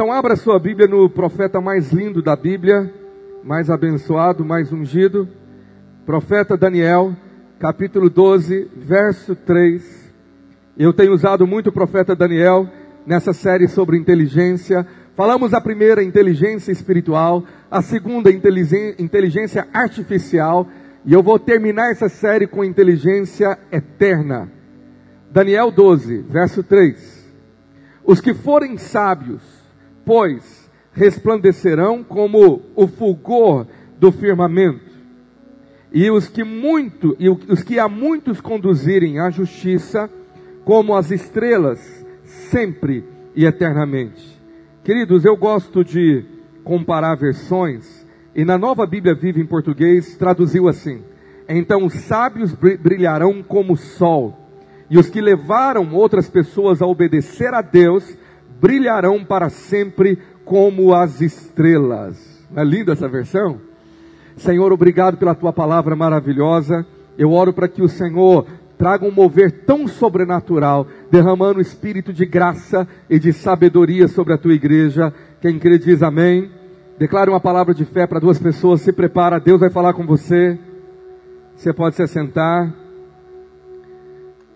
Então abra sua Bíblia no profeta mais lindo da Bíblia, mais abençoado, mais ungido, profeta Daniel, capítulo 12, verso 3. Eu tenho usado muito o profeta Daniel nessa série sobre inteligência. Falamos a primeira, inteligência espiritual, a segunda, inteligência artificial, e eu vou terminar essa série com inteligência eterna. Daniel 12, verso 3. Os que forem sábios, pois, resplandecerão como o fulgor do firmamento. E os que muito, e os que a muitos conduzirem à justiça, como as estrelas, sempre e eternamente. Queridos, eu gosto de comparar versões, e na nova Bíblia Viva em português traduziu assim: Então os sábios brilharão como o sol e os que levaram outras pessoas a obedecer a Deus brilharão para sempre como as estrelas. Não é linda essa versão? Senhor, obrigado pela tua palavra maravilhosa. Eu oro para que o Senhor traga um mover tão sobrenatural, derramando espírito de graça e de sabedoria sobre a tua igreja. Quem crê diz amém. Declare uma palavra de fé para duas pessoas. Se prepara, Deus vai falar com você. Você pode se assentar.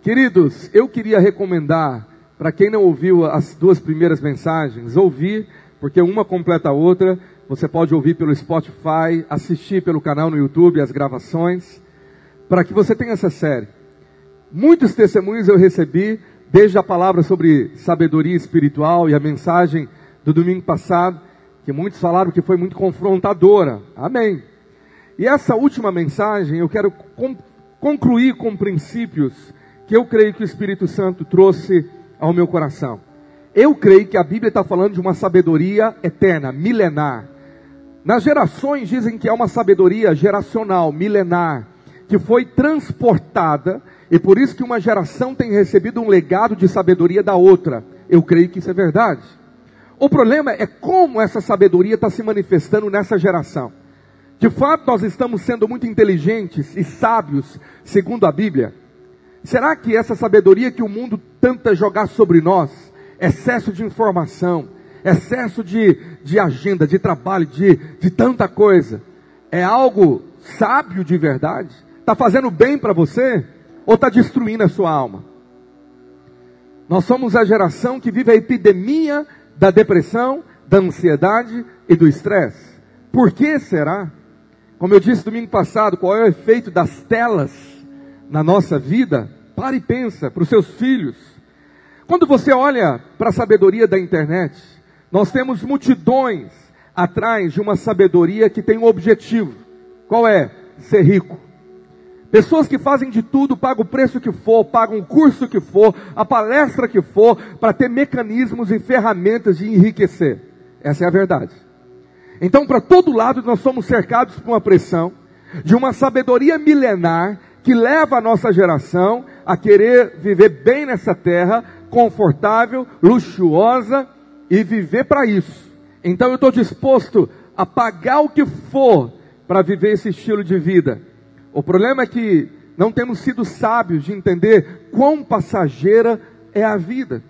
Queridos, eu queria recomendar para quem não ouviu as duas primeiras mensagens, ouvir, porque uma completa a outra. Você pode ouvir pelo Spotify, assistir pelo canal no YouTube as gravações, para que você tenha essa série. Muitos testemunhos eu recebi, desde a palavra sobre sabedoria espiritual e a mensagem do domingo passado, que muitos falaram que foi muito confrontadora. Amém. E essa última mensagem eu quero concluir com princípios que eu creio que o Espírito Santo trouxe ao meu coração. Eu creio que a Bíblia está falando de uma sabedoria eterna, milenar. Nas gerações dizem que é uma sabedoria geracional, milenar, que foi transportada, e por isso que uma geração tem recebido um legado de sabedoria da outra. Eu creio que isso é verdade. O problema é como essa sabedoria está se manifestando nessa geração. De fato, nós estamos sendo muito inteligentes e sábios, segundo a Bíblia. Será que essa sabedoria que o mundo tenta jogar sobre nós, excesso de informação, excesso de, de agenda, de trabalho, de, de tanta coisa, é algo sábio de verdade? Está fazendo bem para você? Ou está destruindo a sua alma? Nós somos a geração que vive a epidemia da depressão, da ansiedade e do estresse. Por que será? Como eu disse domingo passado, qual é o efeito das telas na nossa vida, pare e pensa para os seus filhos. Quando você olha para a sabedoria da internet, nós temos multidões atrás de uma sabedoria que tem um objetivo. Qual é? Ser rico. Pessoas que fazem de tudo, pagam o preço que for, pagam o curso que for, a palestra que for, para ter mecanismos e ferramentas de enriquecer. Essa é a verdade. Então, para todo lado, nós somos cercados por uma pressão de uma sabedoria milenar que leva a nossa geração a querer viver bem nessa terra, confortável, luxuosa e viver para isso. Então eu estou disposto a pagar o que for para viver esse estilo de vida. O problema é que não temos sido sábios de entender quão passageira é a vida.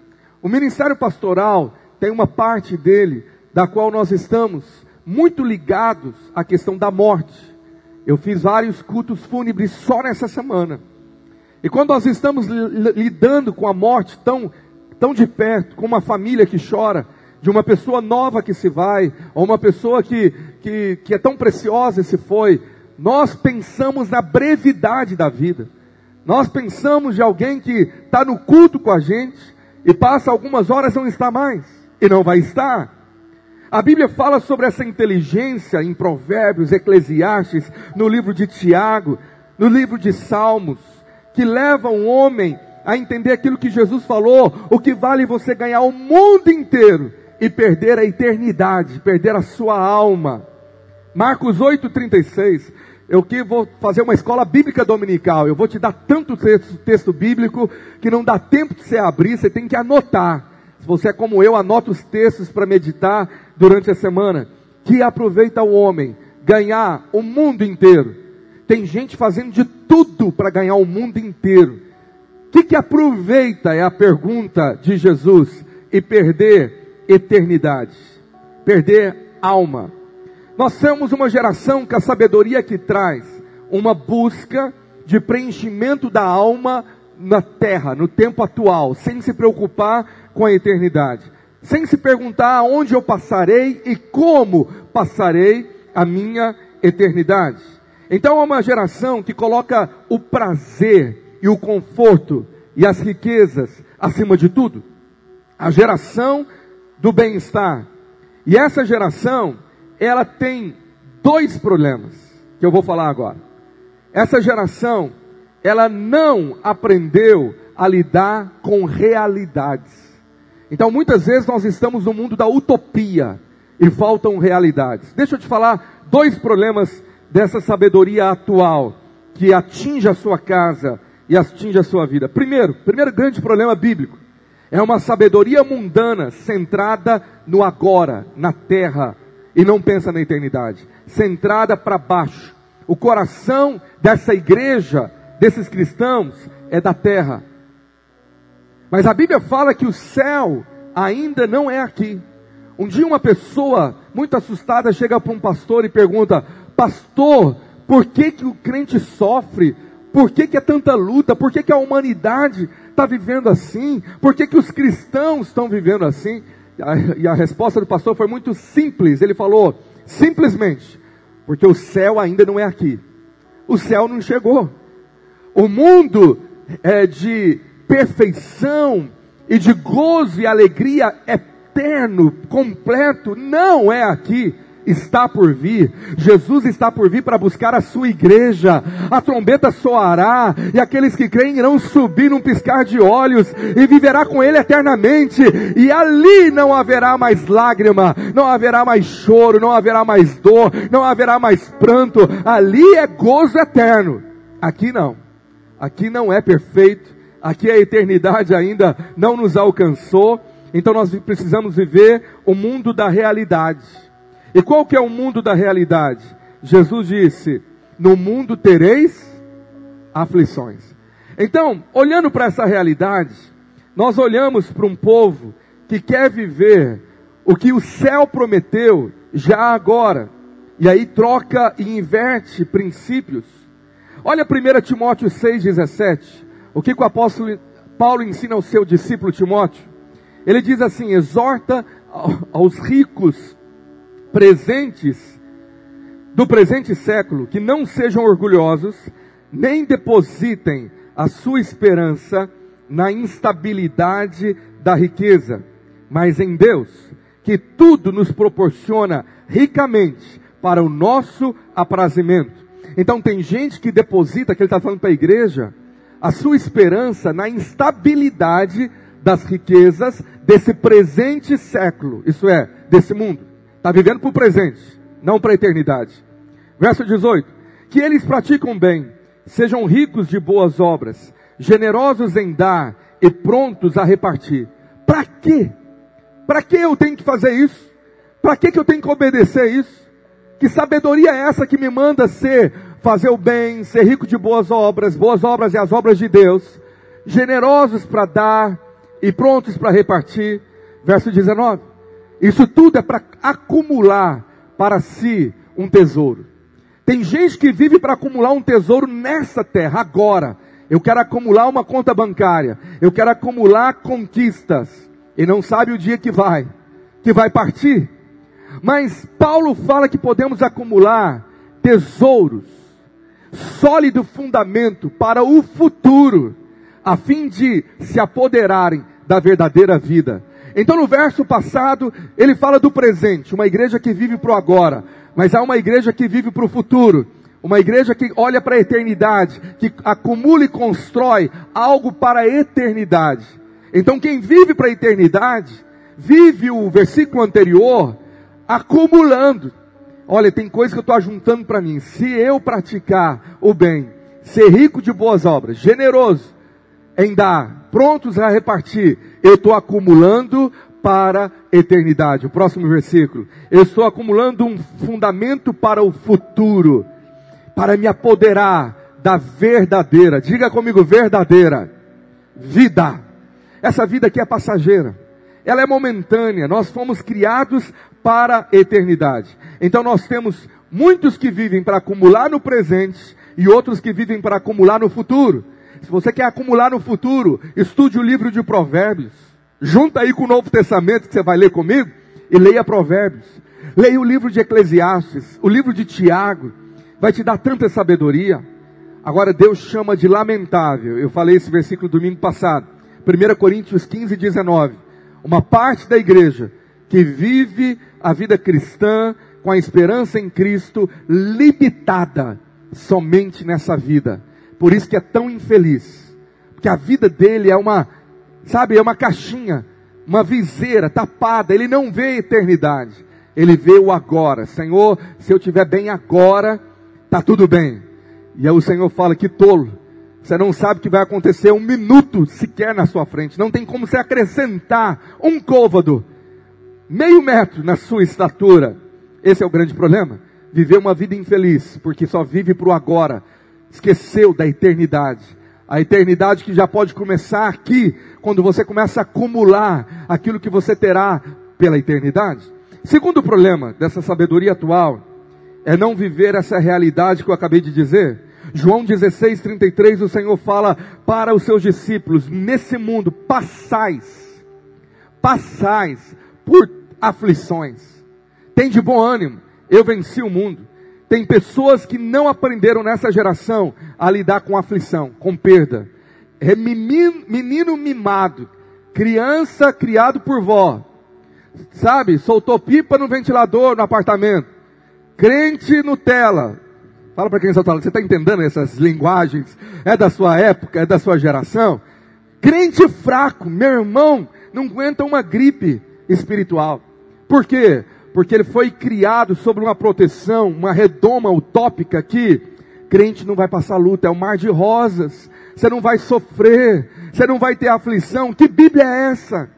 O ministério pastoral tem uma parte dele da qual nós estamos muito ligados à questão da morte. Eu fiz vários cultos fúnebres só nessa semana. E quando nós estamos lidando com a morte tão, tão de perto, com uma família que chora, de uma pessoa nova que se vai, ou uma pessoa que, que, que é tão preciosa e se foi, nós pensamos na brevidade da vida. Nós pensamos de alguém que está no culto com a gente e passa algumas horas não está mais e não vai estar. A Bíblia fala sobre essa inteligência em Provérbios, Eclesiastes, no livro de Tiago, no livro de Salmos, que leva um homem a entender aquilo que Jesus falou: o que vale você ganhar o mundo inteiro e perder a eternidade, perder a sua alma. Marcos 8,36. Eu que vou fazer uma escola bíblica dominical. Eu vou te dar tanto texto, texto bíblico que não dá tempo de você abrir, você tem que anotar. Se você é como eu, anota os textos para meditar durante a semana. Que aproveita o homem ganhar o mundo inteiro. Tem gente fazendo de tudo para ganhar o mundo inteiro. O que, que aproveita é a pergunta de Jesus e perder eternidade, perder alma. Nós somos uma geração que a sabedoria que traz uma busca de preenchimento da alma na terra, no tempo atual, sem se preocupar com a eternidade, sem se perguntar aonde eu passarei e como passarei a minha eternidade. Então é uma geração que coloca o prazer e o conforto e as riquezas acima de tudo. A geração do bem-estar. E essa geração, ela tem dois problemas que eu vou falar agora. Essa geração, ela não aprendeu a lidar com realidades. Então, muitas vezes nós estamos no mundo da utopia e faltam realidades. Deixa eu te falar dois problemas dessa sabedoria atual que atinge a sua casa e atinge a sua vida. Primeiro, primeiro grande problema bíblico é uma sabedoria mundana centrada no agora, na terra, e não pensa na eternidade, centrada para baixo. O coração dessa igreja, desses cristãos, é da terra. Mas a Bíblia fala que o céu ainda não é aqui. Um dia uma pessoa muito assustada chega para um pastor e pergunta: Pastor, por que, que o crente sofre? Por que, que é tanta luta? Por que, que a humanidade está vivendo assim? Por que, que os cristãos estão vivendo assim? E a, e a resposta do pastor foi muito simples. Ele falou: simplesmente, porque o céu ainda não é aqui. O céu não chegou. O mundo é de perfeição e de gozo e alegria eterno, completo, não é aqui está por vir. Jesus está por vir para buscar a sua igreja. A trombeta soará e aqueles que creem irão subir num piscar de olhos e viverá com ele eternamente. E ali não haverá mais lágrima, não haverá mais choro, não haverá mais dor, não haverá mais pranto. Ali é gozo eterno. Aqui não. Aqui não é perfeito. Aqui a eternidade ainda não nos alcançou. Então nós precisamos viver o mundo da realidade. E qual que é o mundo da realidade? Jesus disse: "No mundo tereis aflições". Então, olhando para essa realidade, nós olhamos para um povo que quer viver o que o céu prometeu já agora. E aí troca e inverte princípios. Olha 1 Timóteo 6,17. O que, que o apóstolo Paulo ensina ao seu discípulo Timóteo? Ele diz assim: exorta aos ricos presentes do presente século que não sejam orgulhosos, nem depositem a sua esperança na instabilidade da riqueza, mas em Deus, que tudo nos proporciona ricamente para o nosso aprazimento. Então tem gente que deposita, que ele está falando para a igreja, a sua esperança na instabilidade das riquezas desse presente século, isso é, desse mundo. Está vivendo para o presente, não para a eternidade. Verso 18: Que eles praticam bem, sejam ricos de boas obras, generosos em dar e prontos a repartir. Para quê? Para que eu tenho que fazer isso? Para que, que eu tenho que obedecer isso? Que sabedoria é essa que me manda ser, fazer o bem, ser rico de boas obras, boas obras e as obras de Deus, generosos para dar e prontos para repartir? Verso 19. Isso tudo é para acumular para si um tesouro. Tem gente que vive para acumular um tesouro nessa terra, agora. Eu quero acumular uma conta bancária. Eu quero acumular conquistas. E não sabe o dia que vai, que vai partir. Mas Paulo fala que podemos acumular tesouros, sólido fundamento para o futuro, a fim de se apoderarem da verdadeira vida. Então no verso passado, ele fala do presente, uma igreja que vive para o agora, mas há uma igreja que vive para o futuro. Uma igreja que olha para a eternidade, que acumula e constrói algo para a eternidade. Então quem vive para a eternidade, vive o versículo anterior acumulando. Olha, tem coisa que eu estou ajuntando para mim. Se eu praticar o bem, ser rico de boas obras, generoso em dar, prontos a repartir, eu estou acumulando para a eternidade. O próximo versículo. Eu estou acumulando um fundamento para o futuro, para me apoderar da verdadeira, diga comigo, verdadeira vida. Essa vida aqui é passageira. Ela é momentânea. Nós fomos criados para a eternidade. Então nós temos muitos que vivem para acumular no presente e outros que vivem para acumular no futuro. Se você quer acumular no futuro, estude o livro de Provérbios. Junta aí com o Novo Testamento que você vai ler comigo e leia Provérbios. Leia o livro de Eclesiastes, o livro de Tiago. Vai te dar tanta sabedoria. Agora Deus chama de lamentável. Eu falei esse versículo domingo passado. 1 Coríntios 15, 19. Uma parte da igreja que vive a vida cristã com a esperança em Cristo limitada somente nessa vida. Por isso que é tão infeliz. Porque a vida dele é uma, sabe, é uma caixinha, uma viseira tapada. Ele não vê a eternidade. Ele vê o agora. Senhor, se eu estiver bem agora, tá tudo bem. E aí o Senhor fala que tolo. Você não sabe o que vai acontecer um minuto sequer na sua frente. Não tem como você acrescentar um côvado, meio metro na sua estatura. Esse é o grande problema. Viver uma vida infeliz, porque só vive para o agora. Esqueceu da eternidade. A eternidade que já pode começar aqui, quando você começa a acumular aquilo que você terá pela eternidade. Segundo problema dessa sabedoria atual é não viver essa realidade que eu acabei de dizer. João 16, 33, o Senhor fala para os seus discípulos: nesse mundo passais, passais por aflições. Tem de bom ânimo, eu venci o mundo. Tem pessoas que não aprenderam nessa geração a lidar com aflição, com perda. É menino, menino mimado, criança criado por vó, sabe? Soltou pipa no ventilador no apartamento. Crente Nutella, Fala para quem está falando, você está entendendo essas linguagens? É da sua época, é da sua geração? Crente fraco, meu irmão, não aguenta uma gripe espiritual. Por quê? Porque ele foi criado sobre uma proteção, uma redoma utópica que crente não vai passar luta, é um mar de rosas. Você não vai sofrer, você não vai ter aflição. Que Bíblia é essa?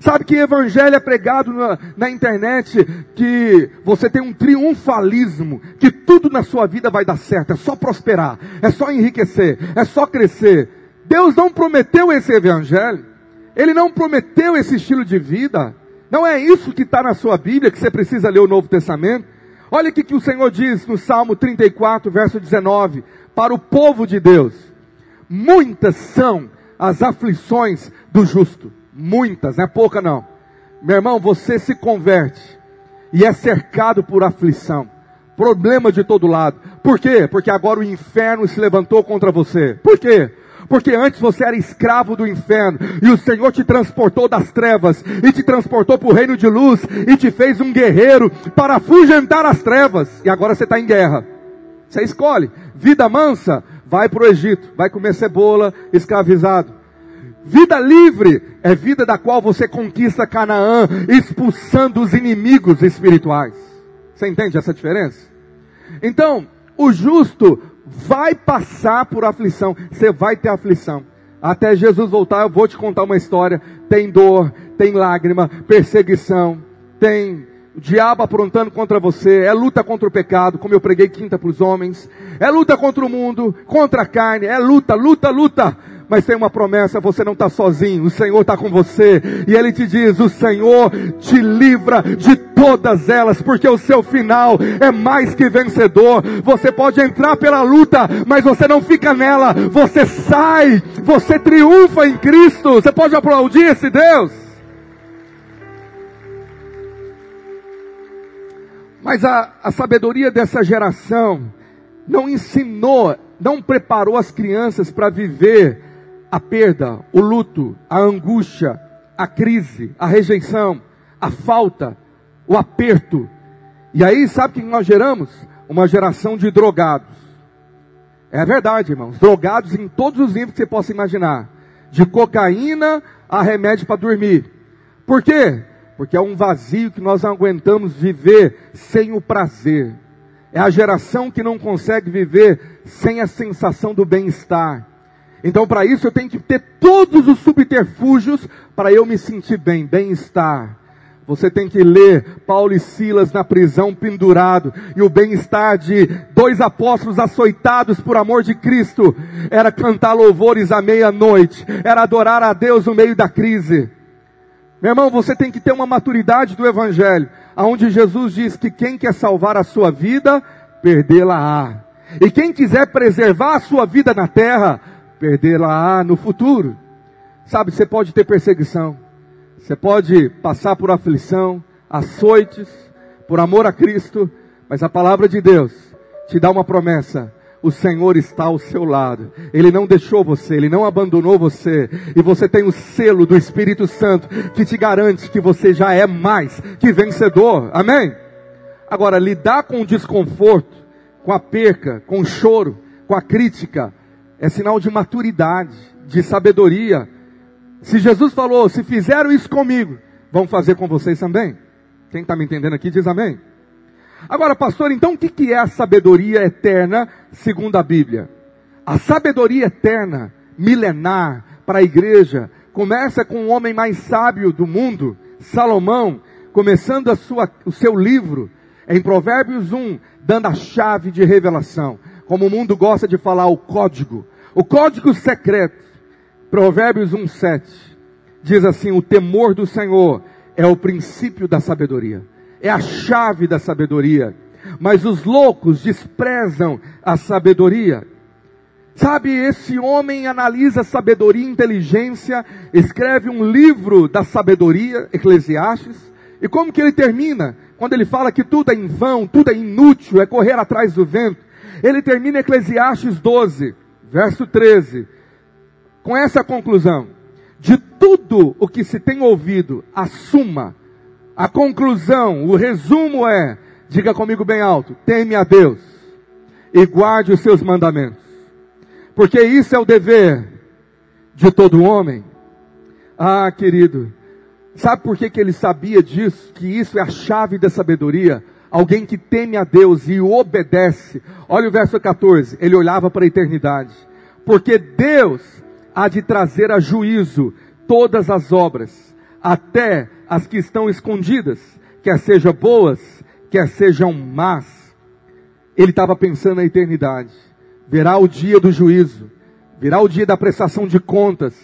Sabe que evangelho é pregado na, na, internet que você tem um triunfalismo, que tudo na sua vida vai dar certo, é só prosperar, é só enriquecer, é só crescer. Deus não prometeu esse evangelho, Ele não prometeu esse estilo de vida. Não é isso que está na sua Bíblia, que você precisa ler o Novo Testamento. Olha o que o Senhor diz no Salmo 34, verso 19, para o povo de Deus: muitas são as aflições do justo Muitas, não é pouca não. Meu irmão, você se converte e é cercado por aflição, problema de todo lado. Por quê? Porque agora o inferno se levantou contra você. Por quê? Porque antes você era escravo do inferno e o Senhor te transportou das trevas e te transportou para o reino de luz e te fez um guerreiro para afugentar as trevas. E agora você está em guerra. Você escolhe vida mansa, vai para o Egito, vai comer cebola, escravizado. Vida livre é vida da qual você conquista Canaã, expulsando os inimigos espirituais. Você entende essa diferença? Então, o justo vai passar por aflição, você vai ter aflição. Até Jesus voltar, eu vou te contar uma história. Tem dor, tem lágrima, perseguição, tem o diabo aprontando contra você, é luta contra o pecado, como eu preguei quinta para os homens, é luta contra o mundo, contra a carne, é luta, luta, luta mas tem uma promessa, você não está sozinho, o Senhor está com você, e Ele te diz, o Senhor te livra de todas elas, porque o seu final é mais que vencedor, você pode entrar pela luta, mas você não fica nela, você sai, você triunfa em Cristo, você pode aplaudir esse Deus? Mas a, a sabedoria dessa geração não ensinou, não preparou as crianças para viver a perda, o luto, a angústia, a crise, a rejeição, a falta, o aperto. E aí, sabe o que nós geramos? Uma geração de drogados. É verdade, irmãos. Drogados em todos os níveis que você possa imaginar. De cocaína a remédio para dormir. Por quê? Porque é um vazio que nós não aguentamos viver sem o prazer. É a geração que não consegue viver sem a sensação do bem-estar. Então, para isso, eu tenho que ter todos os subterfúgios para eu me sentir bem, bem-estar. Você tem que ler Paulo e Silas na prisão pendurado e o bem-estar de dois apóstolos açoitados por amor de Cristo era cantar louvores à meia-noite, era adorar a Deus no meio da crise. Meu irmão, você tem que ter uma maturidade do Evangelho, aonde Jesus diz que quem quer salvar a sua vida, perdê-la-á. E quem quiser preservar a sua vida na terra, perdê-la-á no futuro. Sabe, você pode ter perseguição, você pode passar por aflição, açoites, por amor a Cristo, mas a palavra de Deus te dá uma promessa o Senhor está ao seu lado. Ele não deixou você, ele não abandonou você. E você tem o selo do Espírito Santo que te garante que você já é mais que vencedor. Amém? Agora, lidar com o desconforto, com a perca, com o choro, com a crítica, é sinal de maturidade, de sabedoria. Se Jesus falou, se fizeram isso comigo, vão fazer com vocês também. Quem está me entendendo aqui diz amém. Agora, pastor, então o que é a sabedoria eterna segundo a Bíblia? A sabedoria eterna, milenar, para a igreja, começa com o homem mais sábio do mundo, Salomão, começando sua, o seu livro, em Provérbios 1, dando a chave de revelação. Como o mundo gosta de falar, o código. O código secreto. Provérbios 1, 7. Diz assim: o temor do Senhor é o princípio da sabedoria é a chave da sabedoria. Mas os loucos desprezam a sabedoria. Sabe, esse homem analisa sabedoria e inteligência, escreve um livro da sabedoria, Eclesiastes, e como que ele termina? Quando ele fala que tudo é em vão, tudo é inútil, é correr atrás do vento. Ele termina Eclesiastes 12, verso 13, com essa conclusão: de tudo o que se tem ouvido, assuma a conclusão, o resumo é, diga comigo bem alto, teme a Deus e guarde os seus mandamentos. Porque isso é o dever de todo homem. Ah, querido, sabe por que, que ele sabia disso? Que isso é a chave da sabedoria. Alguém que teme a Deus e obedece. Olha o verso 14. Ele olhava para a eternidade. Porque Deus há de trazer a juízo todas as obras até as que estão escondidas, quer sejam boas, quer sejam más. Ele estava pensando na eternidade. Virá o dia do juízo, virá o dia da prestação de contas,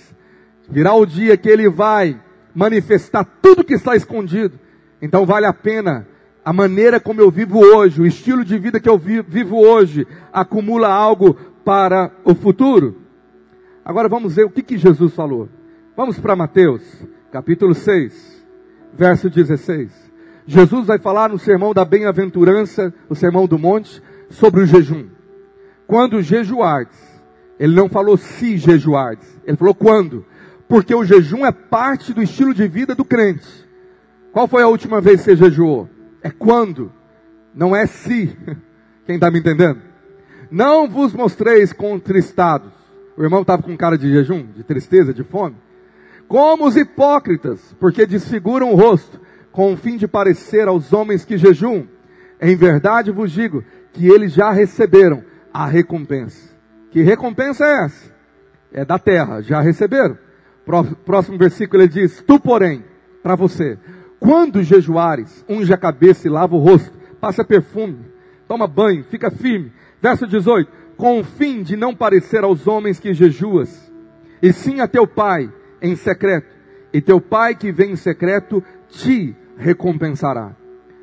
virá o dia que ele vai manifestar tudo que está escondido. Então vale a pena a maneira como eu vivo hoje, o estilo de vida que eu vivo hoje, acumula algo para o futuro. Agora vamos ver o que, que Jesus falou. Vamos para Mateus, capítulo 6, verso 16. Jesus vai falar no sermão da bem-aventurança, o sermão do monte, sobre o jejum. Quando jejuardes, ele não falou se jejuardes, ele falou quando. Porque o jejum é parte do estilo de vida do crente. Qual foi a última vez que você jejuou? É quando, não é se. Quem está me entendendo? Não vos mostreis contristados. O irmão estava com cara de jejum, de tristeza, de fome. Como os hipócritas, porque desfiguram o rosto, com o fim de parecer aos homens que jejuam. Em verdade vos digo que eles já receberam a recompensa. Que recompensa é essa? É da terra, já receberam. Próximo versículo ele diz: Tu, porém, para você, quando jejuares, unge a cabeça e lava o rosto, passa perfume, toma banho, fica firme. Verso 18: Com o fim de não parecer aos homens que jejuas, e sim a teu pai em secreto, e teu pai que vem em secreto te recompensará.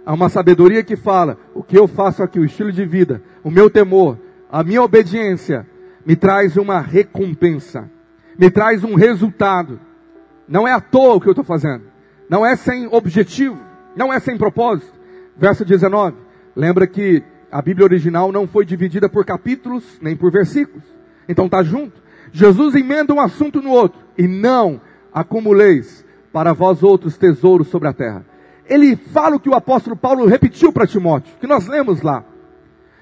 Há uma sabedoria que fala: o que eu faço aqui, o estilo de vida, o meu temor, a minha obediência, me traz uma recompensa, me traz um resultado. Não é à toa o que eu estou fazendo, não é sem objetivo, não é sem propósito. Verso 19: lembra que a Bíblia original não foi dividida por capítulos nem por versículos, então está junto. Jesus emenda um assunto no outro. E não acumuleis para vós outros tesouros sobre a terra. Ele fala o que o apóstolo Paulo repetiu para Timóteo, que nós lemos lá.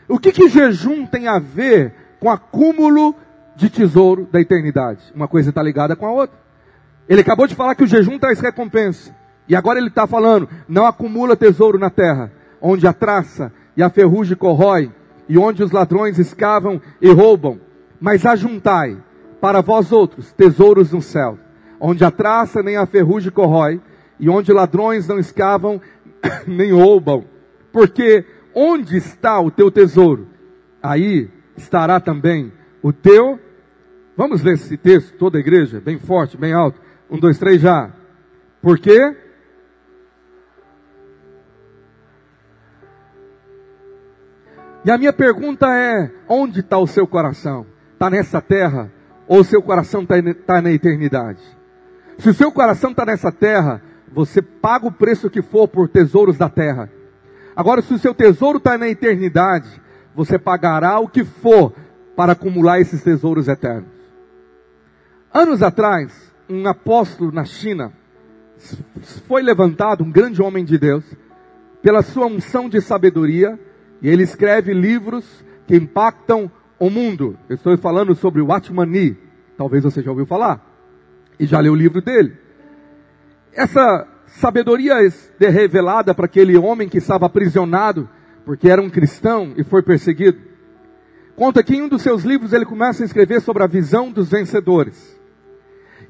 O que, que jejum tem a ver com acúmulo de tesouro da eternidade? Uma coisa está ligada com a outra. Ele acabou de falar que o jejum traz recompensa. E agora ele está falando, não acumula tesouro na terra, onde a traça e a ferrugem corrói, e onde os ladrões escavam e roubam, mas ajuntai para vós outros tesouros no céu, onde a traça nem a ferrugem corrói, e onde ladrões não escavam nem roubam. Porque onde está o teu tesouro? Aí estará também o teu. Vamos ler esse texto, toda a igreja, bem forte, bem alto. Um, dois, três já. Por quê? E a minha pergunta é: onde está o seu coração? Está nessa terra? Ou o seu coração está tá na eternidade? Se o seu coração está nessa terra, você paga o preço que for por tesouros da terra. Agora, se o seu tesouro está na eternidade, você pagará o que for para acumular esses tesouros eternos. Anos atrás, um apóstolo na China foi levantado, um grande homem de Deus, pela sua unção de sabedoria, e ele escreve livros que impactam o mundo. Eu estou falando sobre o Atmani, talvez você já ouviu falar, e já leu o livro dele. Essa sabedoria é revelada para aquele homem que estava aprisionado, porque era um cristão e foi perseguido. Conta que em um dos seus livros ele começa a escrever sobre a visão dos vencedores.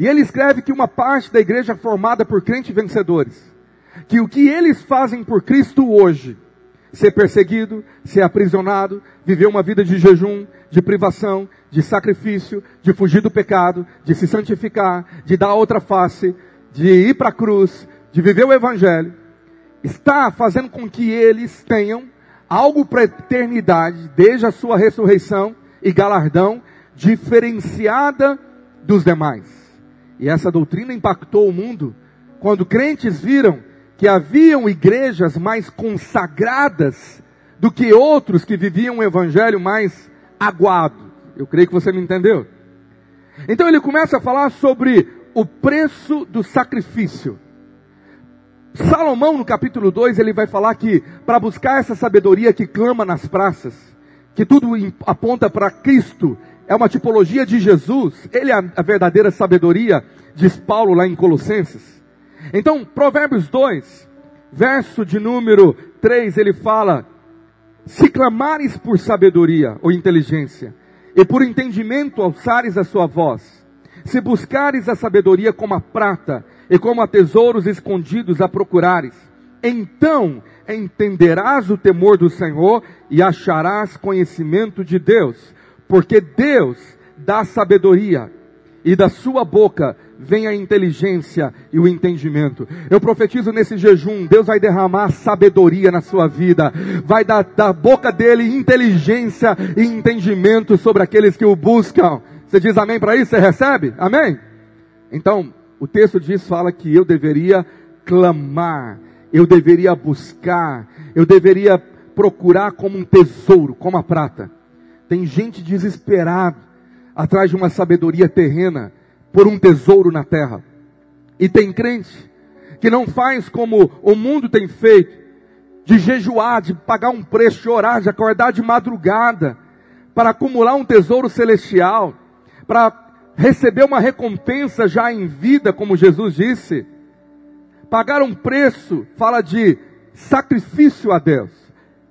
E ele escreve que uma parte da igreja formada por crentes vencedores. Que o que eles fazem por Cristo hoje, ser perseguido, ser aprisionado, viver uma vida de jejum, de privação, de sacrifício, de fugir do pecado, de se santificar, de dar outra face, de ir para a cruz, de viver o evangelho, está fazendo com que eles tenham algo para a eternidade, desde a sua ressurreição e galardão, diferenciada dos demais. E essa doutrina impactou o mundo quando crentes viram que haviam igrejas mais consagradas do que outros que viviam um evangelho mais aguado. Eu creio que você me entendeu. Então ele começa a falar sobre o preço do sacrifício. Salomão, no capítulo 2, ele vai falar que para buscar essa sabedoria que clama nas praças, que tudo aponta para Cristo, é uma tipologia de Jesus, ele é a verdadeira sabedoria, diz Paulo lá em Colossenses. Então, Provérbios 2, verso de número 3, ele fala: Se clamares por sabedoria ou inteligência, e por entendimento alçares a sua voz, se buscares a sabedoria como a prata, e como a tesouros escondidos a procurares, então entenderás o temor do Senhor e acharás conhecimento de Deus, porque Deus dá sabedoria, e da sua boca vem a inteligência e o entendimento. Eu profetizo nesse jejum, Deus vai derramar sabedoria na sua vida, vai dar da boca dele inteligência e entendimento sobre aqueles que o buscam. Você diz amém para isso? Você recebe? Amém? Então, o texto diz, fala que eu deveria clamar, eu deveria buscar, eu deveria procurar como um tesouro, como a prata. Tem gente desesperada atrás de uma sabedoria terrena por um tesouro na terra. E tem crente que não faz como o mundo tem feito, de jejuar, de pagar um preço, de orar, de acordar de madrugada, para acumular um tesouro celestial, para receber uma recompensa já em vida, como Jesus disse. Pagar um preço fala de sacrifício a Deus.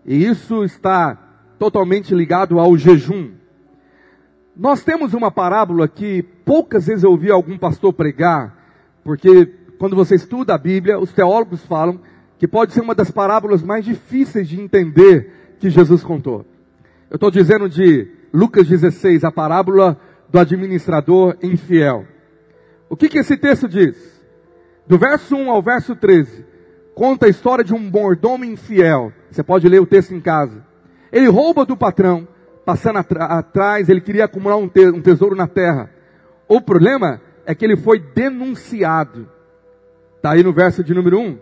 E isso está totalmente ligado ao jejum. Nós temos uma parábola que poucas vezes eu ouvi algum pastor pregar, porque quando você estuda a Bíblia, os teólogos falam que pode ser uma das parábolas mais difíceis de entender que Jesus contou. Eu estou dizendo de Lucas 16, a parábola do administrador infiel. O que, que esse texto diz? Do verso 1 ao verso 13, conta a história de um mordomo infiel. Você pode ler o texto em casa. Ele rouba do patrão, passando atrás, ele queria acumular um, te um tesouro na terra. O problema é que ele foi denunciado. Está aí no verso de número 1.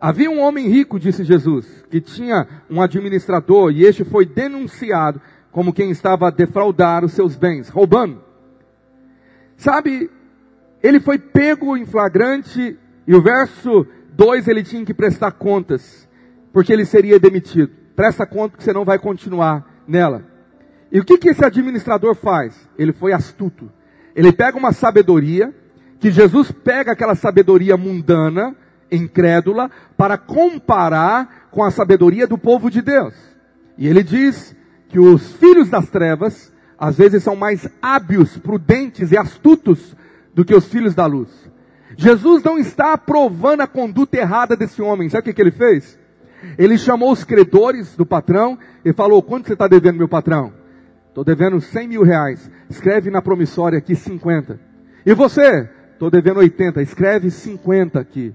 Havia um homem rico, disse Jesus, que tinha um administrador, e este foi denunciado como quem estava a defraudar os seus bens, roubando. Sabe, ele foi pego em flagrante, e o verso 2 ele tinha que prestar contas, porque ele seria demitido. Presta conta que você não vai continuar nela. E o que, que esse administrador faz? Ele foi astuto. Ele pega uma sabedoria, que Jesus pega aquela sabedoria mundana, incrédula, para comparar com a sabedoria do povo de Deus. E ele diz que os filhos das trevas, às vezes, são mais hábeis, prudentes e astutos do que os filhos da luz. Jesus não está aprovando a conduta errada desse homem. Sabe o que, que ele fez? Ele chamou os credores do patrão e falou: Quanto você está devendo, meu patrão? Estou devendo 100 mil reais. Escreve na promissória aqui 50. E você? estou devendo 80, escreve 50 aqui.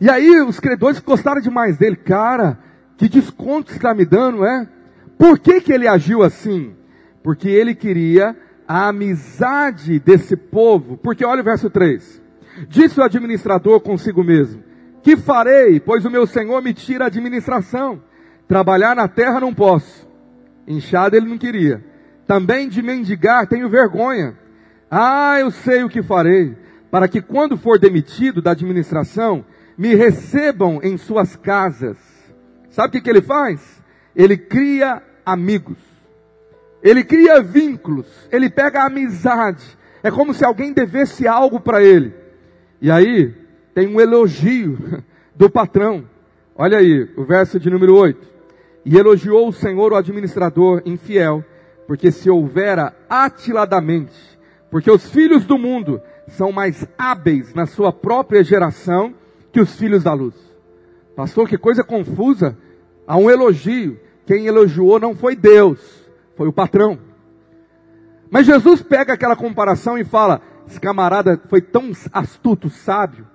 E aí os credores gostaram demais dele. Cara, que desconto está me dando, é? Por que, que ele agiu assim? Porque ele queria a amizade desse povo. Porque olha o verso 3. Disse o administrador consigo mesmo: Que farei, pois o meu senhor me tira a administração? Trabalhar na terra não posso. Inchado ele não queria. Também de mendigar tenho vergonha. Ah, eu sei o que farei, para que quando for demitido da administração, me recebam em suas casas. Sabe o que, que ele faz? Ele cria amigos. Ele cria vínculos. Ele pega amizade. É como se alguém devesse algo para ele. E aí, tem um elogio do patrão. Olha aí, o verso de número 8. E elogiou o Senhor o administrador infiel, porque se houvera atiladamente, porque os filhos do mundo são mais hábeis na sua própria geração que os filhos da luz. Pastor, que coisa confusa. Há um elogio. Quem elogiou não foi Deus, foi o patrão. Mas Jesus pega aquela comparação e fala: esse camarada foi tão astuto, sábio,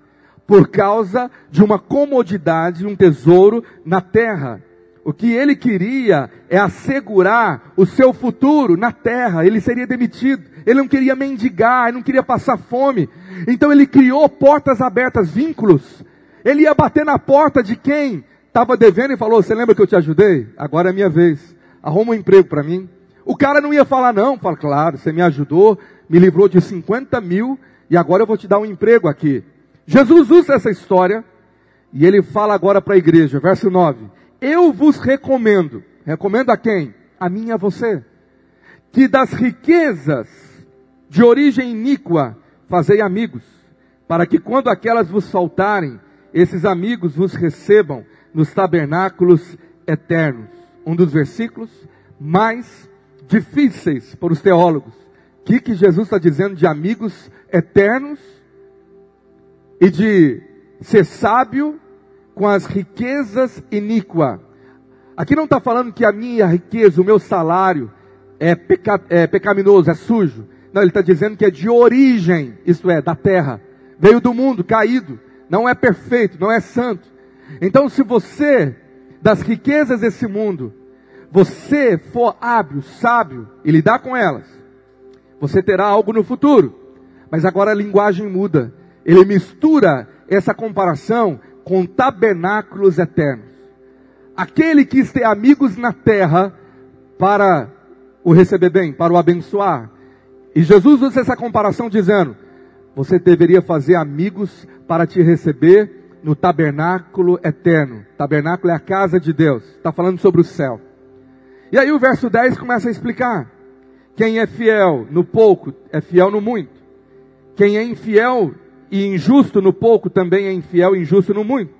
por causa de uma comodidade, um tesouro na terra. O que ele queria é assegurar o seu futuro na terra. Ele seria demitido. Ele não queria mendigar, ele não queria passar fome. Então ele criou portas abertas, vínculos. Ele ia bater na porta de quem estava devendo e falou: Você lembra que eu te ajudei? Agora é minha vez. Arruma um emprego para mim. O cara não ia falar, não. Fala, claro, você me ajudou, me livrou de 50 mil e agora eu vou te dar um emprego aqui. Jesus usa essa história e ele fala agora para a igreja, verso 9 eu vos recomendo, recomendo a quem? A mim e a você, que das riquezas de origem iníqua fazei amigos, para que quando aquelas vos faltarem, esses amigos vos recebam nos tabernáculos eternos. Um dos versículos mais difíceis para os teólogos. O que, que Jesus está dizendo de amigos eternos e de ser sábio com as riquezas iníqua. Aqui não está falando que a minha riqueza, o meu salário é, peca, é pecaminoso, é sujo. Não, ele está dizendo que é de origem, isto é, da terra. Veio do mundo, caído. Não é perfeito, não é santo. Então, se você, das riquezas desse mundo, você for hábil, sábio e lidar com elas, você terá algo no futuro. Mas agora a linguagem muda. Ele mistura essa comparação com tabernáculos eternos. Aquele quis ter amigos na terra para o receber bem, para o abençoar. E Jesus usa essa comparação dizendo: você deveria fazer amigos para te receber no tabernáculo eterno. Tabernáculo é a casa de Deus. Está falando sobre o céu. E aí o verso 10 começa a explicar. Quem é fiel no pouco é fiel no muito. Quem é infiel e injusto no pouco também é infiel e injusto no muito.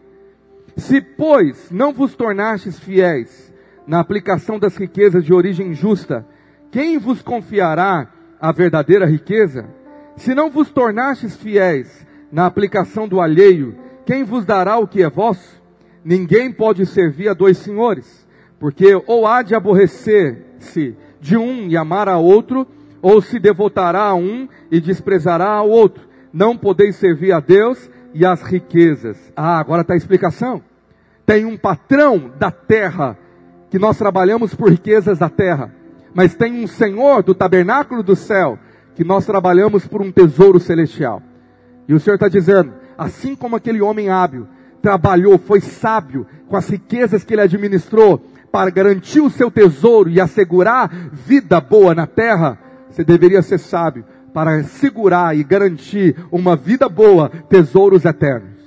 Se, pois, não vos tornastes fiéis na aplicação das riquezas de origem justa, quem vos confiará a verdadeira riqueza? Se não vos tornastes fiéis na aplicação do alheio, quem vos dará o que é vosso? Ninguém pode servir a dois senhores, porque ou há de aborrecer-se de um e amar a outro, ou se devotará a um e desprezará ao outro não podeis servir a Deus e as riquezas. Ah, agora está a explicação. Tem um patrão da terra, que nós trabalhamos por riquezas da terra, mas tem um Senhor do tabernáculo do céu, que nós trabalhamos por um tesouro celestial. E o Senhor está dizendo, assim como aquele homem hábil trabalhou, foi sábio com as riquezas que ele administrou para garantir o seu tesouro e assegurar vida boa na terra, você deveria ser sábio para segurar e garantir uma vida boa, tesouros eternos.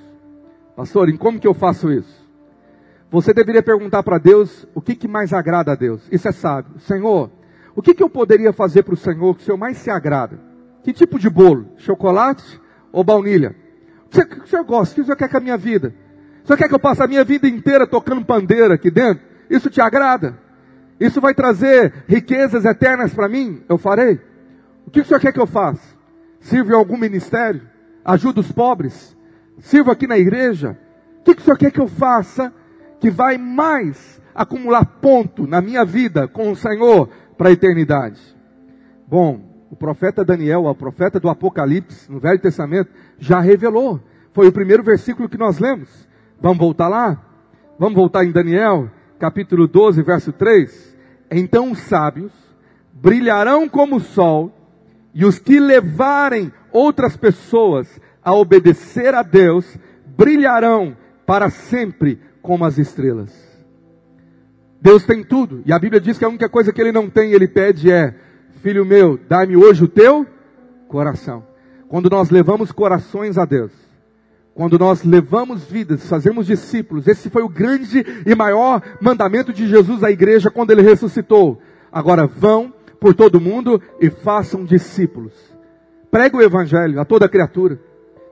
Pastor, em como que eu faço isso? Você deveria perguntar para Deus o que, que mais agrada a Deus. Isso é sábio. Senhor, o que, que eu poderia fazer para o Senhor que o Senhor mais se agrada? Que tipo de bolo? Chocolate ou baunilha? O que, o Senhor gosta? O que o Senhor quer com a minha vida? O Senhor quer que eu passe a minha vida inteira tocando pandeira aqui dentro? Isso te agrada? Isso vai trazer riquezas eternas para mim? Eu farei. O que o senhor quer que eu faça? Sirva em algum ministério? Ajuda os pobres? Sirva aqui na igreja? O que o senhor quer que eu faça que vai mais acumular ponto na minha vida com o Senhor para a eternidade? Bom, o profeta Daniel, o profeta do Apocalipse, no Velho Testamento, já revelou. Foi o primeiro versículo que nós lemos. Vamos voltar lá? Vamos voltar em Daniel, capítulo 12, verso 3. Então os sábios brilharão como o sol, e os que levarem outras pessoas a obedecer a Deus brilharão para sempre como as estrelas. Deus tem tudo, e a Bíblia diz que a única coisa que ele não tem, ele pede é: Filho meu, dá-me hoje o teu coração. Quando nós levamos corações a Deus, quando nós levamos vidas, fazemos discípulos, esse foi o grande e maior mandamento de Jesus à igreja quando ele ressuscitou. Agora vão por todo mundo e façam discípulos. Prega o evangelho a toda criatura.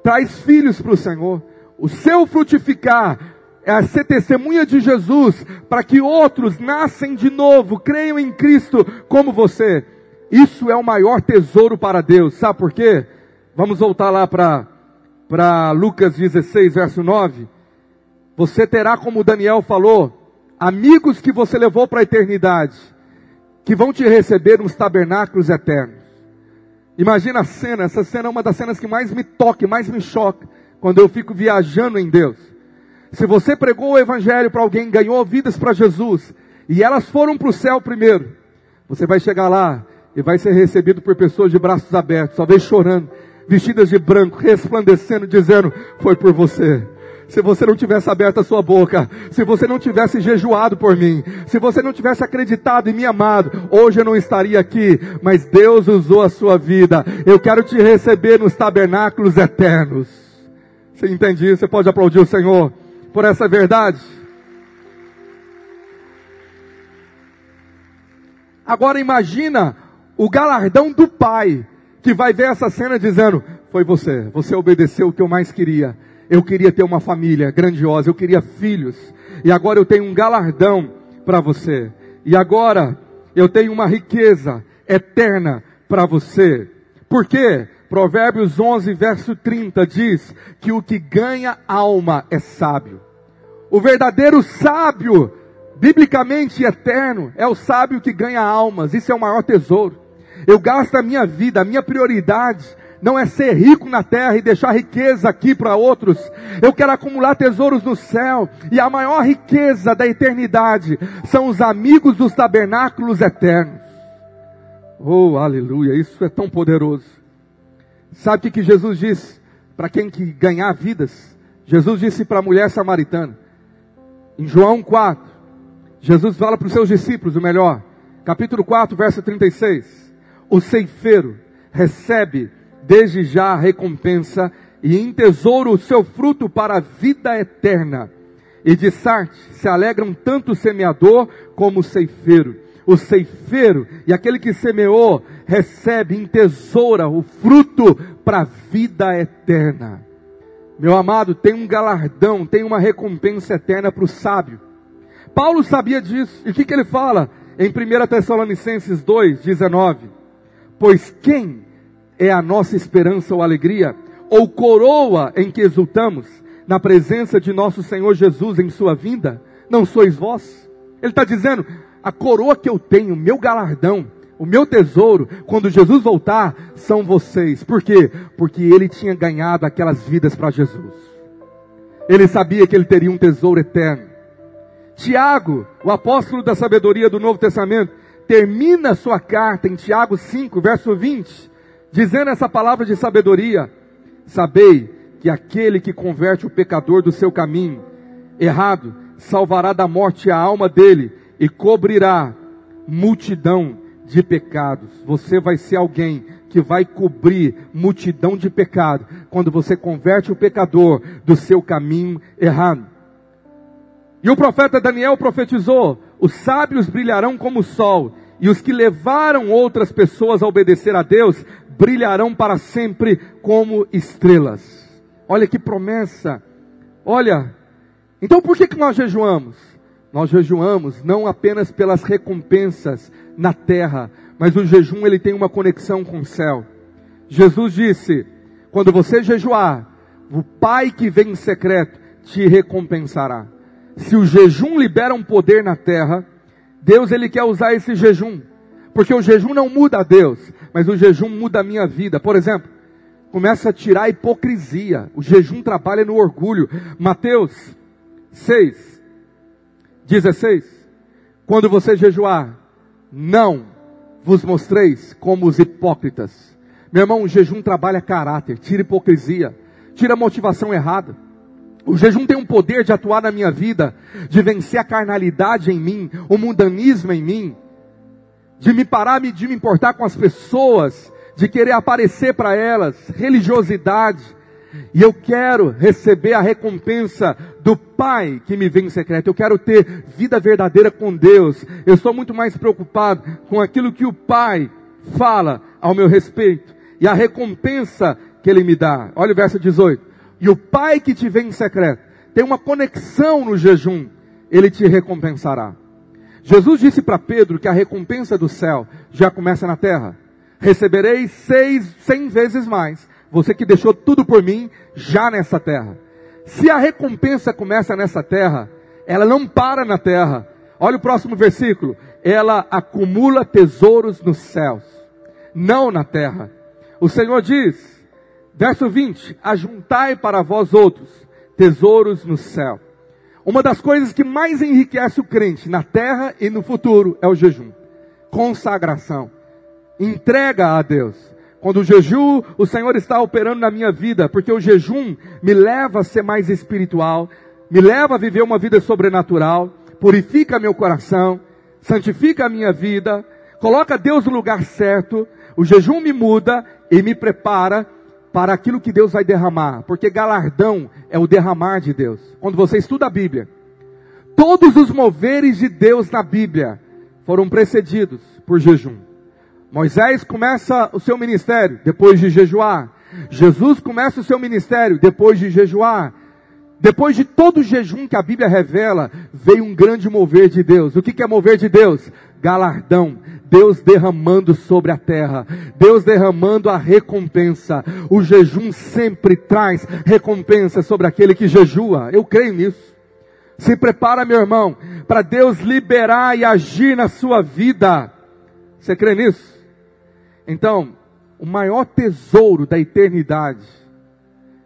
Traz filhos para o Senhor. O seu frutificar é ser testemunha de Jesus para que outros nascem de novo, creiam em Cristo como você. Isso é o maior tesouro para Deus. Sabe por quê? Vamos voltar lá para Lucas 16, verso 9. Você terá, como Daniel falou, amigos que você levou para a eternidade, que vão te receber nos tabernáculos eternos. Imagina a cena, essa cena é uma das cenas que mais me toca, mais me choca, quando eu fico viajando em Deus. Se você pregou o evangelho para alguém, ganhou vidas para Jesus, e elas foram para o céu primeiro, você vai chegar lá e vai ser recebido por pessoas de braços abertos, talvez chorando, vestidas de branco, resplandecendo, dizendo: Foi por você. Se você não tivesse aberto a sua boca, se você não tivesse jejuado por mim, se você não tivesse acreditado e me amado, hoje eu não estaria aqui, mas Deus usou a sua vida. Eu quero te receber nos tabernáculos eternos. Você entende isso? Você pode aplaudir o Senhor por essa verdade? Agora imagina o galardão do Pai que vai ver essa cena dizendo: Foi você, você obedeceu o que eu mais queria. Eu queria ter uma família grandiosa, eu queria filhos, e agora eu tenho um galardão para você. E agora eu tenho uma riqueza eterna para você. Por quê? Provérbios 11, verso 30 diz que o que ganha alma é sábio. O verdadeiro sábio, biblicamente eterno, é o sábio que ganha almas. Isso é o maior tesouro. Eu gasto a minha vida, a minha prioridade não é ser rico na terra e deixar riqueza aqui para outros. Eu quero acumular tesouros no céu. E a maior riqueza da eternidade são os amigos dos tabernáculos eternos. Oh, aleluia, isso é tão poderoso. Sabe o que, Jesus disse para quem que ganhar vidas? Jesus disse para a mulher samaritana, em João 4, Jesus fala para os seus discípulos, o melhor, capítulo 4, verso 36 o ceifeiro recebe desde já a recompensa e entesoura o seu fruto para a vida eterna. E de Sarte se alegram tanto o semeador como o ceifeiro. O ceifeiro e aquele que semeou recebe em tesoura o fruto para a vida eterna. Meu amado, tem um galardão, tem uma recompensa eterna para o sábio. Paulo sabia disso. E o que, que ele fala? Em 1 Tessalonicenses 2, 19. Pois quem é a nossa esperança ou alegria, ou coroa em que exultamos, na presença de nosso Senhor Jesus em sua vinda? Não sois vós? Ele está dizendo, a coroa que eu tenho, meu galardão, o meu tesouro, quando Jesus voltar, são vocês. Por quê? Porque ele tinha ganhado aquelas vidas para Jesus. Ele sabia que ele teria um tesouro eterno. Tiago, o apóstolo da sabedoria do Novo Testamento, termina sua carta em Tiago 5, verso 20, dizendo essa palavra de sabedoria: Sabei que aquele que converte o pecador do seu caminho errado salvará da morte a alma dele e cobrirá multidão de pecados. Você vai ser alguém que vai cobrir multidão de pecado quando você converte o pecador do seu caminho errado. E o profeta Daniel profetizou: os sábios brilharão como o sol, e os que levaram outras pessoas a obedecer a Deus brilharão para sempre como estrelas. Olha que promessa. Olha, então por que, que nós jejuamos? Nós jejuamos não apenas pelas recompensas na terra, mas o jejum ele tem uma conexão com o céu. Jesus disse: quando você jejuar, o Pai que vem em secreto te recompensará. Se o jejum libera um poder na terra, Deus ele quer usar esse jejum, porque o jejum não muda a Deus, mas o jejum muda a minha vida. Por exemplo, começa a tirar a hipocrisia. O jejum trabalha no orgulho. Mateus 6, 16. Quando você jejuar, não vos mostreis como os hipócritas. Meu irmão, o jejum trabalha caráter, tira hipocrisia, tira motivação errada. O jejum tem um poder de atuar na minha vida, de vencer a carnalidade em mim, o mundanismo em mim, de me parar, de me importar com as pessoas, de querer aparecer para elas, religiosidade. E eu quero receber a recompensa do Pai que me vem em secreto. Eu quero ter vida verdadeira com Deus. Eu estou muito mais preocupado com aquilo que o Pai fala ao meu respeito e a recompensa que Ele me dá. Olha o verso 18. E o Pai que te vem em secreto tem uma conexão no jejum. Ele te recompensará. Jesus disse para Pedro que a recompensa do céu já começa na terra recebereis seis, cem vezes mais. Você que deixou tudo por mim, já nessa terra. Se a recompensa começa nessa terra, ela não para na terra. Olha o próximo versículo. Ela acumula tesouros nos céus, não na terra. O Senhor diz, verso 20: Ajuntai para vós outros tesouros no céu. Uma das coisas que mais enriquece o crente na terra e no futuro é o jejum. Consagração entrega a Deus. Quando o jejum, o Senhor está operando na minha vida, porque o jejum me leva a ser mais espiritual, me leva a viver uma vida sobrenatural, purifica meu coração, santifica a minha vida, coloca Deus no lugar certo, o jejum me muda e me prepara para aquilo que Deus vai derramar, porque galardão é o derramar de Deus. Quando você estuda a Bíblia, todos os moveres de Deus na Bíblia foram precedidos por jejum. Moisés começa o seu ministério depois de jejuar. Jesus começa o seu ministério depois de jejuar. Depois de todo o jejum que a Bíblia revela, veio um grande mover de Deus. O que é mover de Deus? Galardão. Deus derramando sobre a terra. Deus derramando a recompensa. O jejum sempre traz recompensa sobre aquele que jejua. Eu creio nisso. Se prepara, meu irmão, para Deus liberar e agir na sua vida. Você crê nisso? Então, o maior tesouro da eternidade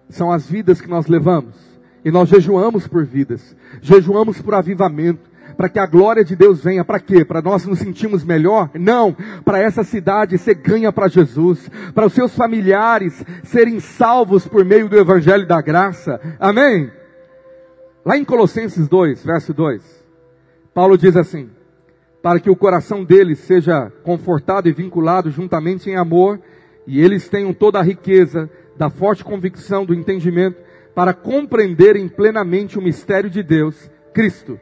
são as vidas que nós levamos. E nós jejuamos por vidas, jejuamos por avivamento, para que a glória de Deus venha. Para quê? Para nós nos sentirmos melhor? Não. Para essa cidade ser ganha para Jesus, para os seus familiares serem salvos por meio do Evangelho da Graça. Amém? Lá em Colossenses 2, verso 2, Paulo diz assim: para que o coração deles seja confortado e vinculado juntamente em amor, e eles tenham toda a riqueza da forte convicção do entendimento para compreenderem plenamente o mistério de Deus, Cristo,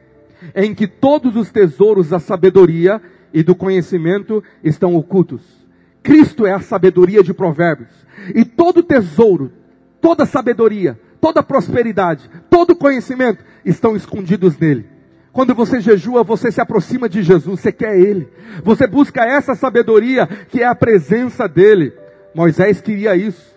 em que todos os tesouros da sabedoria e do conhecimento estão ocultos. Cristo é a sabedoria de Provérbios, e todo tesouro, toda sabedoria, toda prosperidade, todo conhecimento estão escondidos nele. Quando você jejua, você se aproxima de Jesus, você quer Ele. Você busca essa sabedoria que é a presença dEle. Moisés queria isso.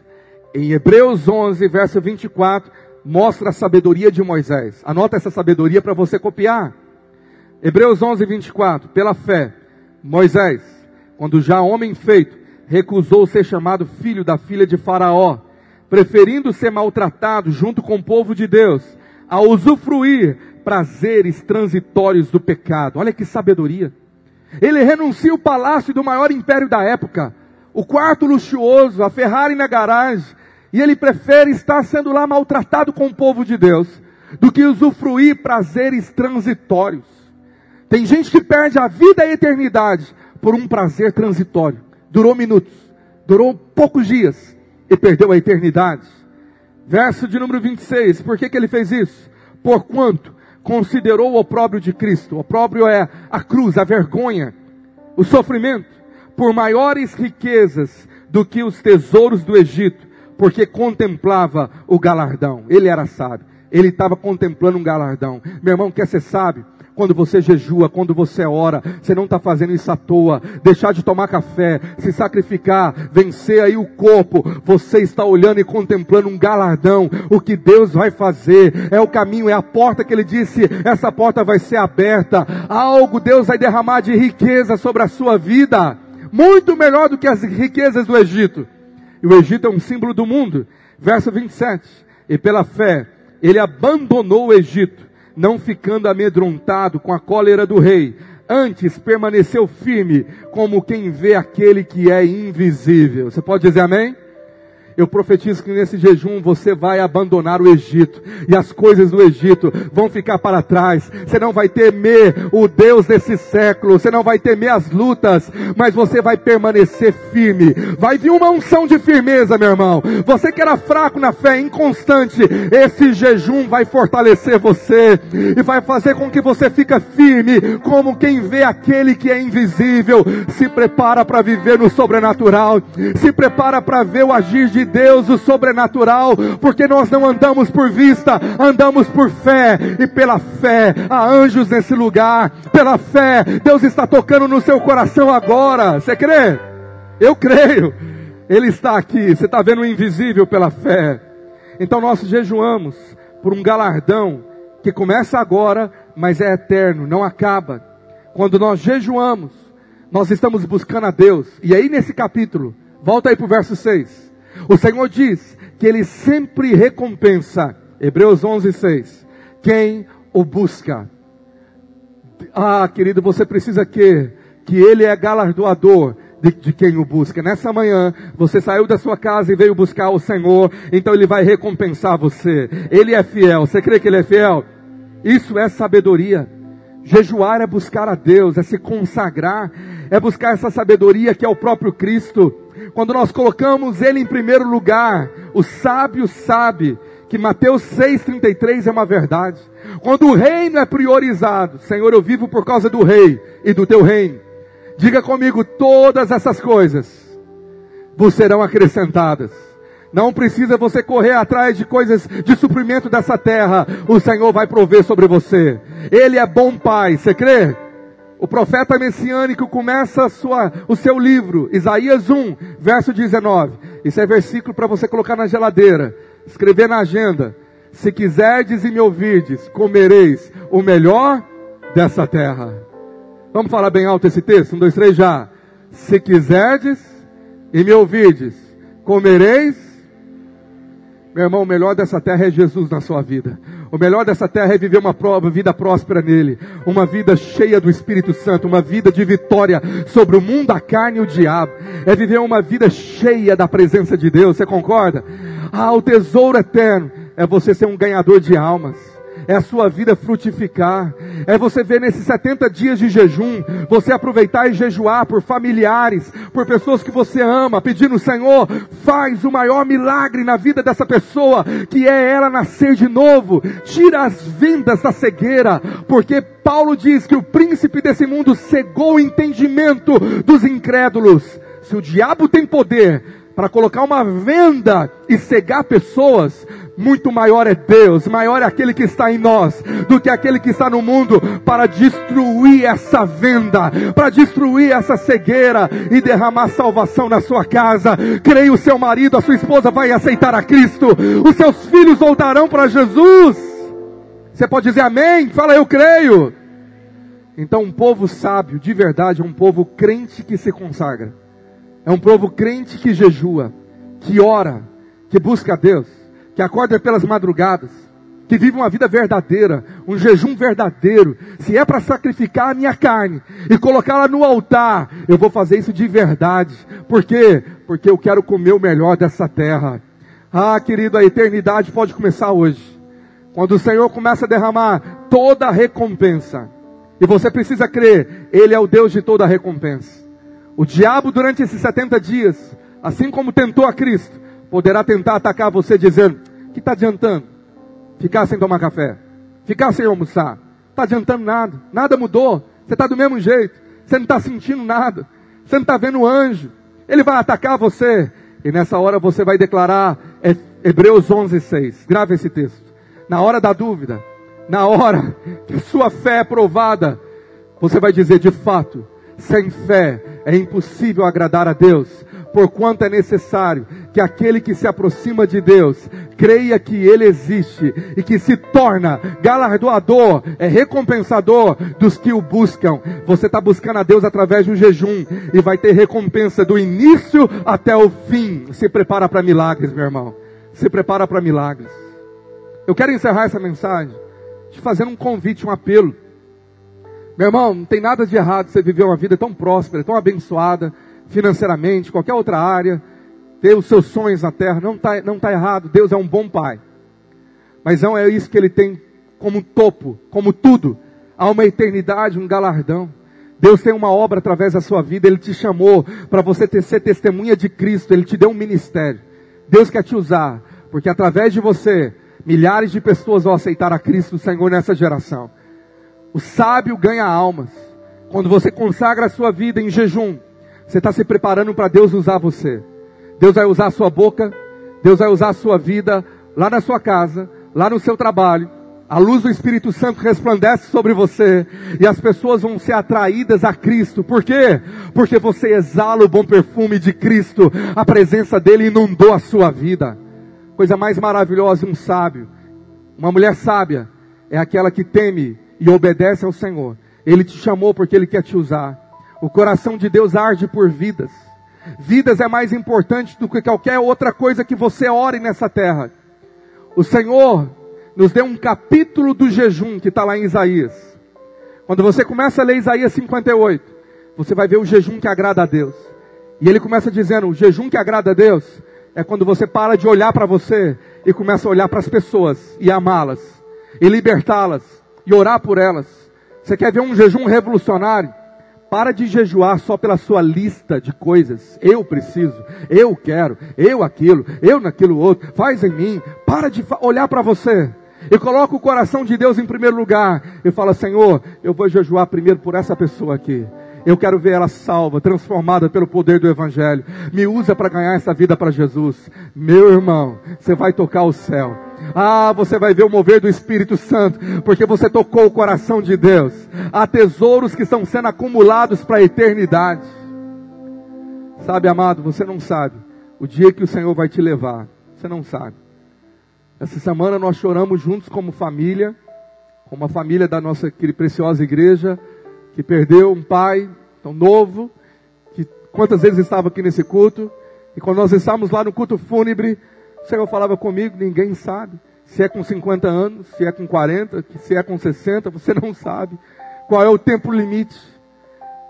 Em Hebreus 11, verso 24, mostra a sabedoria de Moisés. Anota essa sabedoria para você copiar. Hebreus 11, 24. Pela fé, Moisés, quando já homem feito, recusou ser chamado filho da filha de Faraó, preferindo ser maltratado junto com o povo de Deus, a usufruir prazeres transitórios do pecado. Olha que sabedoria. Ele renuncia o palácio do maior império da época, o quarto luxuoso, a Ferrari na garagem, e ele prefere estar sendo lá maltratado com o povo de Deus, do que usufruir prazeres transitórios. Tem gente que perde a vida e a eternidade por um prazer transitório. Durou minutos, durou poucos dias e perdeu a eternidade. Verso de número 26, por que, que ele fez isso? Porquanto considerou o opróbrio de Cristo. O opróbrio é a cruz, a vergonha, o sofrimento, por maiores riquezas do que os tesouros do Egito, porque contemplava o galardão. Ele era sábio. Ele estava contemplando um galardão. Meu irmão, quer ser sábio? Quando você jejua, quando você ora, você não está fazendo isso à toa. Deixar de tomar café, se sacrificar, vencer aí o corpo. Você está olhando e contemplando um galardão. O que Deus vai fazer é o caminho, é a porta que Ele disse. Essa porta vai ser aberta. Algo Deus vai derramar de riqueza sobre a sua vida. muito melhor do que as riquezas do Egito. E o Egito é um símbolo do mundo. Verso 27. E pela fé, ele abandonou o Egito, não ficando amedrontado com a cólera do rei. Antes permaneceu firme, como quem vê aquele que é invisível. Você pode dizer amém? Eu profetizo que nesse jejum você vai abandonar o Egito e as coisas do Egito vão ficar para trás. Você não vai temer o Deus desse século, você não vai temer as lutas, mas você vai permanecer firme. Vai vir uma unção de firmeza, meu irmão. Você que era fraco na fé, inconstante, esse jejum vai fortalecer você e vai fazer com que você fique firme, como quem vê aquele que é invisível. Se prepara para viver no sobrenatural, se prepara para ver o agir de Deus, o sobrenatural, porque nós não andamos por vista, andamos por fé, e pela fé há anjos nesse lugar, pela fé, Deus está tocando no seu coração agora. Você crê? Eu creio. Ele está aqui, você está vendo o invisível pela fé. Então nós jejuamos por um galardão que começa agora, mas é eterno, não acaba. Quando nós jejuamos, nós estamos buscando a Deus. E aí nesse capítulo, volta aí para o verso 6. O Senhor diz que Ele sempre recompensa, Hebreus 11, 6, quem o busca. Ah, querido, você precisa que, que Ele é galardoador de, de, quem o busca. Nessa manhã, você saiu da sua casa e veio buscar o Senhor, então Ele vai recompensar você. Ele é fiel. Você crê que Ele é fiel? Isso é sabedoria. Jejuar é buscar a Deus, é se consagrar, é buscar essa sabedoria que é o próprio Cristo. Quando nós colocamos Ele em primeiro lugar, o sábio sabe que Mateus 6,33 é uma verdade. Quando o reino é priorizado, Senhor, eu vivo por causa do rei e do teu reino. Diga comigo, todas essas coisas vos serão acrescentadas. Não precisa você correr atrás de coisas de suprimento dessa terra. O Senhor vai prover sobre você. Ele é bom pai. Você crê? O profeta messiânico começa sua, o seu livro, Isaías 1, verso 19. Isso é versículo para você colocar na geladeira, escrever na agenda. Se quiserdes e me ouvirdes, comereis o melhor dessa terra. Vamos falar bem alto esse texto? Um, dois, três, já. Se quiserdes e me ouvirdes, comereis meu irmão, o melhor dessa terra é Jesus na sua vida. O melhor dessa terra é viver uma prova, vida próspera nele. Uma vida cheia do Espírito Santo. Uma vida de vitória sobre o mundo, a carne e o diabo. É viver uma vida cheia da presença de Deus. Você concorda? Ah, o tesouro eterno é você ser um ganhador de almas é a sua vida frutificar, é você ver nesses 70 dias de jejum, você aproveitar e jejuar por familiares, por pessoas que você ama, pedindo, Senhor, faz o maior milagre na vida dessa pessoa, que é ela nascer de novo, tira as vendas da cegueira, porque Paulo diz que o príncipe desse mundo cegou o entendimento dos incrédulos. Se o diabo tem poder para colocar uma venda e cegar pessoas, muito maior é Deus, maior é aquele que está em nós, do que aquele que está no mundo, para destruir essa venda, para destruir essa cegueira e derramar salvação na sua casa. Creia o seu marido, a sua esposa vai aceitar a Cristo, os seus filhos voltarão para Jesus. Você pode dizer amém? Fala, eu creio. Então, um povo sábio, de verdade, é um povo crente que se consagra. É um povo crente que jejua, que ora, que busca a Deus que acorda pelas madrugadas, que vive uma vida verdadeira, um jejum verdadeiro. Se é para sacrificar a minha carne e colocá-la no altar, eu vou fazer isso de verdade. Por quê? Porque eu quero comer o melhor dessa terra. Ah, querido, a eternidade pode começar hoje. Quando o Senhor começa a derramar toda a recompensa. E você precisa crer, Ele é o Deus de toda a recompensa. O diabo, durante esses 70 dias, assim como tentou a Cristo, poderá tentar atacar você dizendo: que está adiantando? Ficar sem tomar café, ficar sem almoçar, está adiantando nada, nada mudou, você está do mesmo jeito, você não está sentindo nada, você não está vendo anjo, ele vai atacar você, e nessa hora você vai declarar é, Hebreus 11, 6. Grave esse texto. Na hora da dúvida, na hora que sua fé é provada, você vai dizer de fato, sem fé é impossível agradar a Deus, porquanto é necessário que aquele que se aproxima de Deus creia que Ele existe e que se torna galardoador, é recompensador dos que o buscam. Você está buscando a Deus através de um jejum e vai ter recompensa do início até o fim. Se prepara para milagres, meu irmão. Se prepara para milagres. Eu quero encerrar essa mensagem te fazendo um convite, um apelo. Meu irmão, não tem nada de errado você viver uma vida tão próspera, tão abençoada, financeiramente, qualquer outra área, ter os seus sonhos na terra, não está não tá errado. Deus é um bom pai. Mas não é isso que ele tem como topo, como tudo. Há uma eternidade, um galardão. Deus tem uma obra através da sua vida, Ele te chamou para você ter, ser testemunha de Cristo, Ele te deu um ministério. Deus quer te usar, porque através de você, milhares de pessoas vão aceitar a Cristo, Senhor, nessa geração. O sábio ganha almas. Quando você consagra a sua vida em jejum, você está se preparando para Deus usar você. Deus vai usar a sua boca, Deus vai usar a sua vida lá na sua casa, lá no seu trabalho. A luz do Espírito Santo resplandece sobre você e as pessoas vão ser atraídas a Cristo. Por quê? Porque você exala o bom perfume de Cristo. A presença dele inundou a sua vida. Coisa mais maravilhosa, um sábio, uma mulher sábia, é aquela que teme e obedece ao Senhor. Ele te chamou porque ele quer te usar. O coração de Deus arde por vidas. Vidas é mais importante do que qualquer outra coisa que você ore nessa terra. O Senhor nos deu um capítulo do jejum que está lá em Isaías. Quando você começa a ler Isaías 58, você vai ver o jejum que agrada a Deus. E ele começa dizendo: o jejum que agrada a Deus é quando você para de olhar para você e começa a olhar para as pessoas e amá-las, e libertá-las, e orar por elas. Você quer ver um jejum revolucionário? Para de jejuar só pela sua lista de coisas. Eu preciso, eu quero, eu aquilo, eu naquilo outro. Faz em mim. Para de olhar para você. E coloca o coração de Deus em primeiro lugar. E fala, Senhor, eu vou jejuar primeiro por essa pessoa aqui. Eu quero ver ela salva, transformada pelo poder do Evangelho. Me usa para ganhar essa vida para Jesus. Meu irmão, você vai tocar o céu. Ah, você vai ver o mover do Espírito Santo, porque você tocou o coração de Deus. Há tesouros que estão sendo acumulados para a eternidade. Sabe, amado, você não sabe o dia que o Senhor vai te levar. Você não sabe. Essa semana nós choramos juntos como família, como a família da nossa preciosa igreja, que perdeu um pai tão novo, que quantas vezes estava aqui nesse culto, e quando nós estávamos lá no culto fúnebre, o Senhor falava comigo, ninguém sabe. Se é com 50 anos, se é com 40, se é com 60, você não sabe qual é o tempo limite.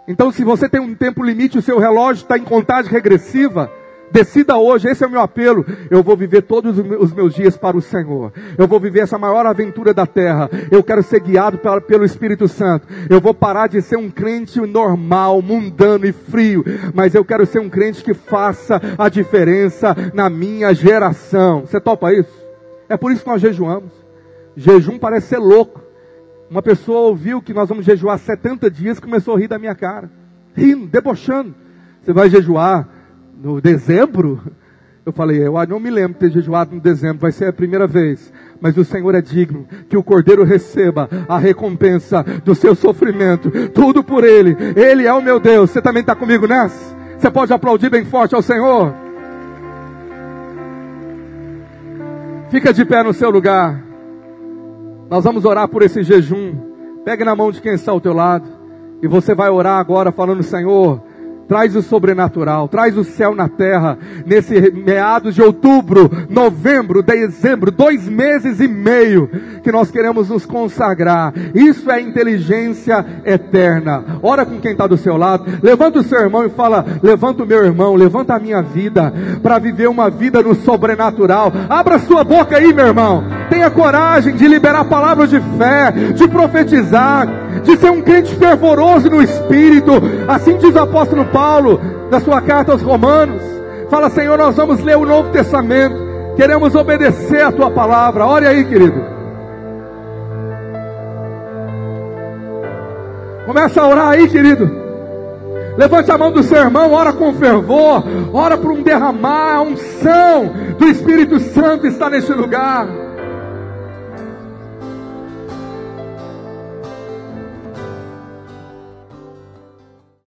Então, se você tem um tempo limite, o seu relógio está em contagem regressiva, Decida hoje, esse é o meu apelo. Eu vou viver todos os meus dias para o Senhor. Eu vou viver essa maior aventura da terra. Eu quero ser guiado pelo Espírito Santo. Eu vou parar de ser um crente normal, mundano e frio. Mas eu quero ser um crente que faça a diferença na minha geração. Você topa isso? É por isso que nós jejuamos. Jejum parece ser louco. Uma pessoa ouviu que nós vamos jejuar 70 dias começou a rir da minha cara. Rindo, debochando. Você vai jejuar no dezembro, eu falei, eu não me lembro de ter jejuado no dezembro, vai ser a primeira vez. Mas o Senhor é digno que o Cordeiro receba a recompensa do seu sofrimento. Tudo por Ele. Ele é o meu Deus. Você também está comigo nessa? Você pode aplaudir bem forte ao Senhor? Fica de pé no seu lugar. Nós vamos orar por esse jejum. Pegue na mão de quem está ao teu lado. E você vai orar agora falando, Senhor, Traz o sobrenatural, traz o céu na terra, nesse meados de outubro, novembro, dezembro, dois meses e meio, que nós queremos nos consagrar. Isso é inteligência eterna. Ora com quem está do seu lado, levanta o seu irmão e fala: levanta o meu irmão, levanta a minha vida, para viver uma vida no sobrenatural. Abra sua boca aí, meu irmão. Tenha coragem de liberar palavras de fé, de profetizar, de ser um crente fervoroso no espírito. Assim diz o apóstolo Paulo, na sua carta aos Romanos. Fala, Senhor, nós vamos ler o Novo Testamento. Queremos obedecer a tua palavra. Olha aí, querido. Começa a orar aí, querido. Levante a mão do seu irmão, ora com fervor, ora por um derramar, a unção do Espírito Santo está neste lugar.